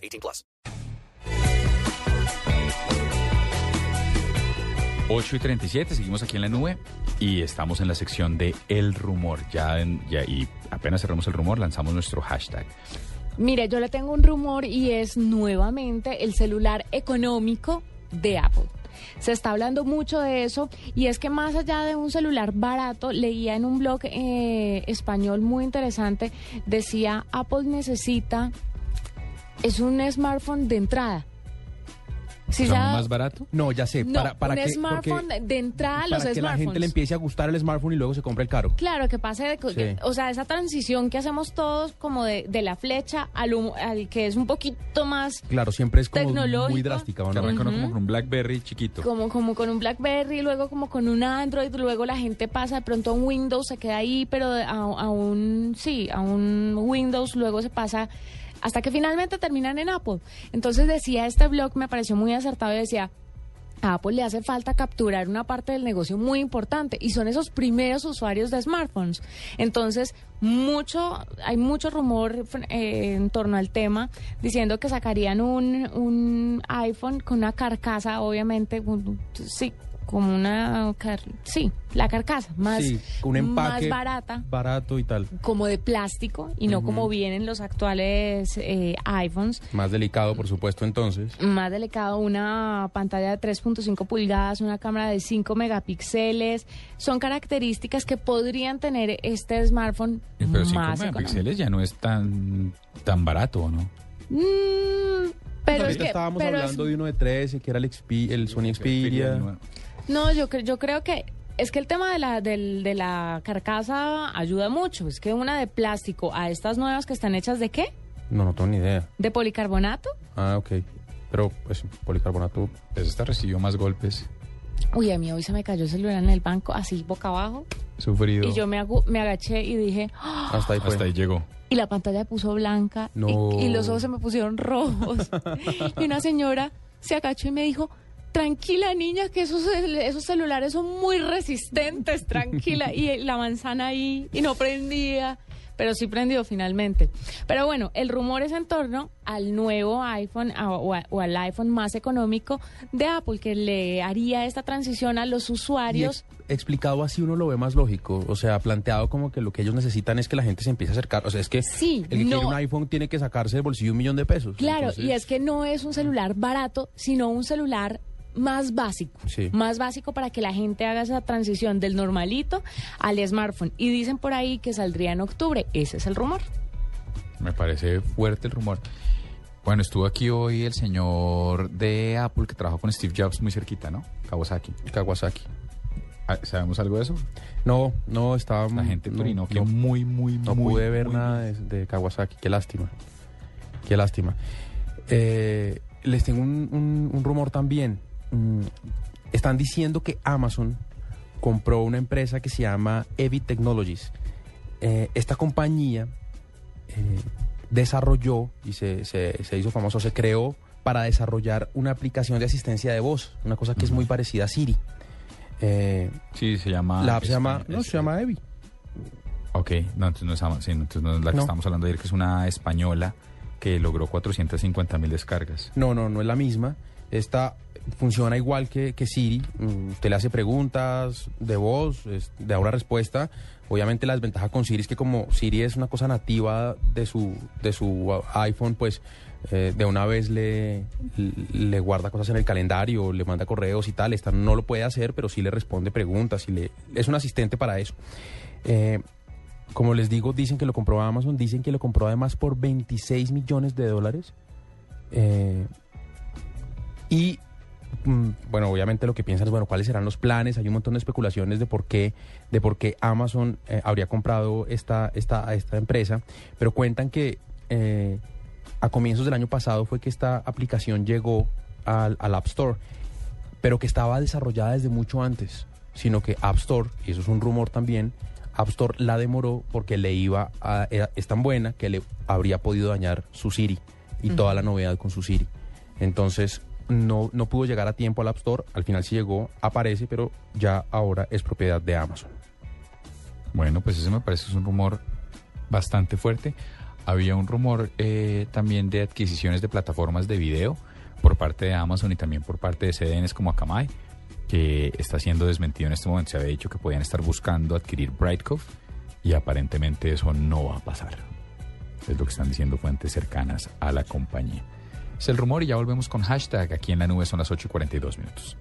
18 plus. 8 y 37, seguimos aquí en la nube y estamos en la sección de El Rumor. Ya, en- ya y apenas cerramos el rumor, lanzamos nuestro hashtag. Mire, yo le tengo un rumor y es nuevamente el celular económico de Apple. Se está hablando mucho de eso y es que más allá de un celular barato, leía en un blog eh, español muy interesante, decía Apple necesita, es un smartphone de entrada. Si ¿Usamos ya- más barato? No, ya sé. no, para, para un que, smartphone porque- de entrada a los para que la gente le empiece a gustar el smartphone y luego se compre el caro. Claro, que pase, de, co- Sí. que- o sea, esa transición que hacemos todos como de, de la flecha al, al que es un poquito más Claro, siempre es como Tecnológico. muy drástica, ¿o Que no? arranca uno como con un Blackberry chiquito. como, como con un BlackBerry, luego como con un Android, luego la gente pasa de pronto a un Windows, se queda ahí, pero a, a un, sí, a un Windows, luego se pasa hasta que finalmente terminan en Apple. Entonces decía este blog, me pareció muy acertado y decía, a Apple le hace falta capturar una parte del negocio muy importante y son esos primeros usuarios de smartphones. Entonces, mucho, hay mucho rumor eh, en torno al tema diciendo que sacarían un, un iPhone con una carcasa, obviamente, un- sí, como una, car- sí, la carcasa, más, sí, un empaque más barata barato y tal. como de plástico y no como vienen los actuales eh, iPhones Más delicado, por supuesto, entonces. más delicado, una pantalla de 3.5 pulgadas, una cámara de 5 megapíxeles. Son características que podrían tener este smartphone Eh, Pero 5 más megapíxeles ya no es tan, tan barato, ¿no? Mm, pero es Ahorita que, estábamos pero es- hablando de uno de 13, que era el, Xpe- el Sony Xperia. No, yo, cre- yo creo que es que el tema de la, del- de la carcasa ayuda mucho. Es que una de plástico a estas nuevas que están hechas de qué? No, no tengo ni idea. ¿De policarbonato? Ah, ok. Pero, pues, policarbonato. Pues esta recibió más golpes. Uy, a mí hoy se me cayó el celular en el banco, así boca abajo. Sufrido. Y yo me, agu- me agaché y dije, ¡Ah! Hasta ahí fue. Hasta ahí llegó. y la pantalla se puso blanca y- No. y, los ojos se me pusieron rojos. y una señora se agachó y me dijo, tranquila niña, que esos, esos celulares son muy resistentes, tranquila. Y la manzana ahí y no prendía, pero sí prendió finalmente. Pero bueno, el rumor es en torno al nuevo iPhone a- o, a- o al iPhone más económico de Apple, que le haría esta transición a los Y usuarios. ex- explicado así uno lo ve más lógico. O sea, planteado como que lo que ellos necesitan es que la gente se empiece a acercar. O sea, es que Sí, el que no. quiere un iPhone tiene que sacarse del bolsillo un millón de pesos. Claro, Entonces, y es que no es un celular barato, sino un celular más básico. Sí. Más básico para que la gente haga esa transición del normalito al smartphone. Y dicen por ahí que saldría en octubre. Ese es el rumor. Me parece fuerte el rumor. Bueno, estuvo aquí hoy el señor de Apple que trabajó con Steve Jobs muy cerquita, ¿no? Kawasaki. Kawasaki. Ah, ¿Sabemos algo de eso? No, no, estaba... La gente no, que no, muy, muy, no muy... pude ver muy nada de, de Kawasaki. Qué lástima. Qué lástima. Eh, les tengo un, un- un rumor también. Mm, están diciendo que Amazon compró una empresa que se llama Evi Technologies. Eh, esta compañía eh, desarrolló y se, se- se hizo famoso, se creó para desarrollar una aplicación de asistencia de voz, una cosa que es muy parecida a Siri. Eh, Sí, se llama... la app se llama, este, no, se este, llama Evi. Ok, no, entonces no es, Ama- sí, entonces no es la que No. estamos hablando ayer, que es una española que logró 450 mil descargas. No, no, no es la misma. Esta funciona igual que, Siri. Mm, Usted le hace preguntas de voz, de una respuesta. Obviamente la desventaja con Siri es que como Siri es una cosa nativa de su, de su iPhone, pues eh, de una vez le, le guarda cosas en el calendario, le manda correos y tal. Esta no lo puede hacer, pero sí le responde preguntas y le, es un asistente para eso. Eh, como les digo, dicen que lo compró Amazon, dicen que lo compró además por 26 millones de dólares. Eh, y mm, bueno, obviamente lo que piensan es, bueno, ¿cuáles serán los planes? Hay un montón de especulaciones de por qué, de por qué Amazon eh, habría comprado esta, esta, esta empresa, pero cuentan que eh, a comienzos del año pasado fue que esta aplicación llegó al, al App Store, pero que estaba desarrollada desde mucho antes, sino que App Store, y eso es un rumor también, App Store la demoró porque le iba a, era- es tan buena que le habría podido dañar su Siri y toda la novedad con su Siri. Entonces no, no pudo llegar a tiempo al App Store, al final sí llegó, aparece, pero ya ahora es propiedad de Amazon. Bueno, pues ese me parece es un rumor bastante fuerte. Había un rumor eh, también de adquisiciones de plataformas de video por parte de Amazon y también por parte de CDNs como Akamai, que está siendo desmentido en este momento. Se había dicho que podían estar buscando adquirir Brightcove y aparentemente eso no va a pasar. Es lo que están diciendo fuentes cercanas a la compañía. Es el rumor y ya volvemos con hashtag. Aquí en la nube son las 8 y 42 minutos.